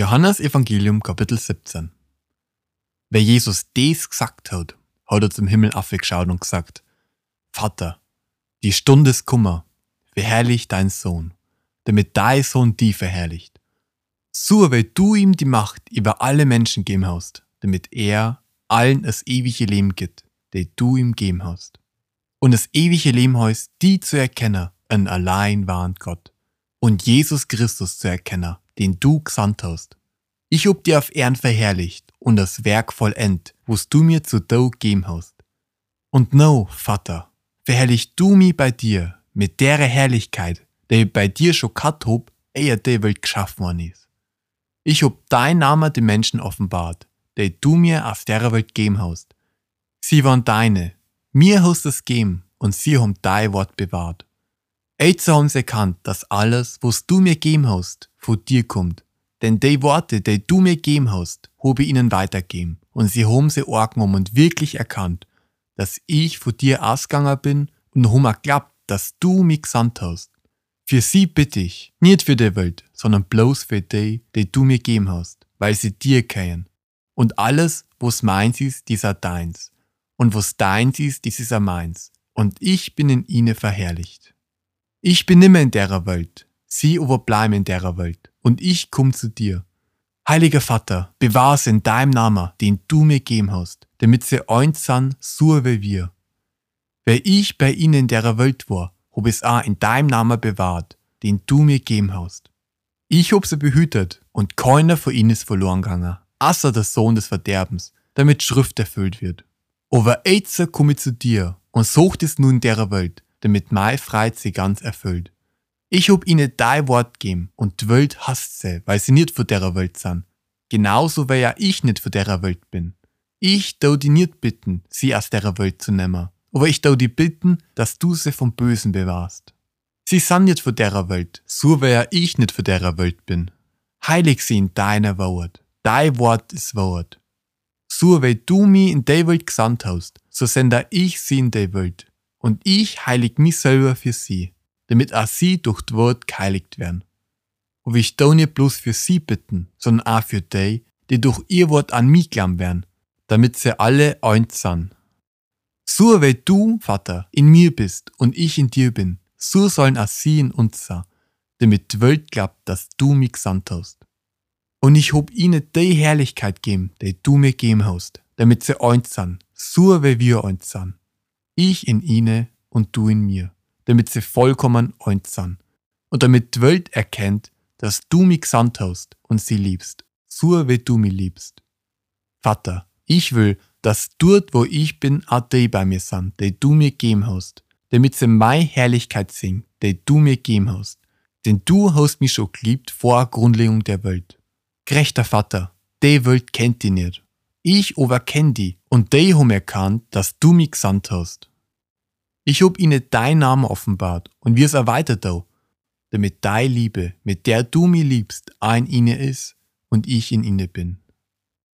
Johannes Evangelium Kapitel 17 Wer Jesus das gesagt hat, hat er zum Himmel aufgeschaut und gesagt, Vater, die Stunde ist Kummer, verherrlich dein Sohn, damit dein Sohn die verherrlicht. So, weil du ihm die Macht über alle Menschen geben hast, damit er allen das ewige Leben gibt, der du ihm geben hast. Und das ewige Leben heißt, die zu erkennen, ein allein wahren Gott. Und Jesus Christus zu erkennen, den du gesandt hast. Ich hab dir auf Ehren verherrlicht und das Werk vollend, was du mir zu do gegeben hast. Und no, Vater, verherrlich du mich bei dir mit der Herrlichkeit, der bei dir schon gehabt hab, ehe die Welt geschaffen worden ist. Ich hab dein Name den Menschen offenbart, der du mir auf der Welt gegeben hast. Sie waren deine, mir hast es gegeben und sie haben dein Wort bewahrt. Jetzt haben sie erkannt, dass alles, was du mir gegeben hast, von dir kommt. Denn die Worte, die du mir gegeben hast, habe ich ihnen weitergegeben. Und sie haben sie angenommen und wirklich erkannt, dass ich von dir ausgegangen bin und haben geglaubt, dass du mich gesandt hast. Für sie bitte ich, nicht für die Welt, sondern bloß für die, die du mir gegeben hast, weil sie dir kennen. Und alles, was meins ist, dieser deins. Und was deins ist, dies ist meins. Und ich bin in ihnen verherrlicht. Ich bin nimmer in derer Welt, sie aber bleiben in derer Welt, und ich komm zu dir. Heiliger Vater, bewahr's in deinem Namen, den du mir gegeben hast, damit sie eins sind, so wie wir. Wer ich bei ihnen in derer Welt war, hab es auch in deinem Namen bewahrt, den du mir gegeben hast. Ich hab sie behütet, und keiner von ihnen ist verloren gegangen, außer der Sohn des Verderbens, damit Schrift erfüllt wird. Aber jetzt komm ich zu dir und sucht es nun in derer Welt, damit mein Freit sie ganz erfüllt. Ich hab ihnen dein Wort gegeben und die Welt hasst sie, weil sie nicht von der Welt sind. Genauso wie ja ich nicht von der Welt bin. Ich dau die nicht bitten, sie aus der Welt zu nehmen, aber ich dau die bitten, dass du sie vom Bösen bewahrst. Sie sind nicht von der Welt, so wie ja ich nicht von der Welt bin. Heilig sie in deiner Wort. Dein Wort ist Wort. So wie du mich in der Welt gesandt hast, so sende ich sie in der Welt und ich heilig mich selber für sie, damit auch sie durch das Wort geheiligt werden. Und ich da nicht bloß für sie bitten, sondern auch für die, die durch ihr Wort an mich glauben werden, damit sie alle eins sind. So wie du, Vater, in mir bist und ich in dir bin, so sollen auch sie in uns sein, damit die Welt glaubt, dass du mich gesandt hast. Und ich hab ihnen die Herrlichkeit geben, die du mir gegeben hast, damit sie eins sind, so wie wir eins sind ich in ihnen und du in mir, damit sie vollkommen eins sind und damit die Welt erkennt, dass du mich gesandt hast und sie liebst, so wie du mich liebst. Vater, ich will, dass dort, wo ich bin, auch die bei mir sind, die du mir gegeben hast, damit sie meine Herrlichkeit singen, die du mir gegeben hast. Denn du hast mich schon geliebt vor Grundlegung der Welt. Gerechter Vater, die Welt kennt dich nicht. Ich aber kenn die und die haben erkannt, dass du mich gesandt hast. Ich hab ihnen dein Name offenbart und wir es erweitert da, damit deine Liebe, mit der du mich liebst, ein ihnen ist und ich in ihnen bin.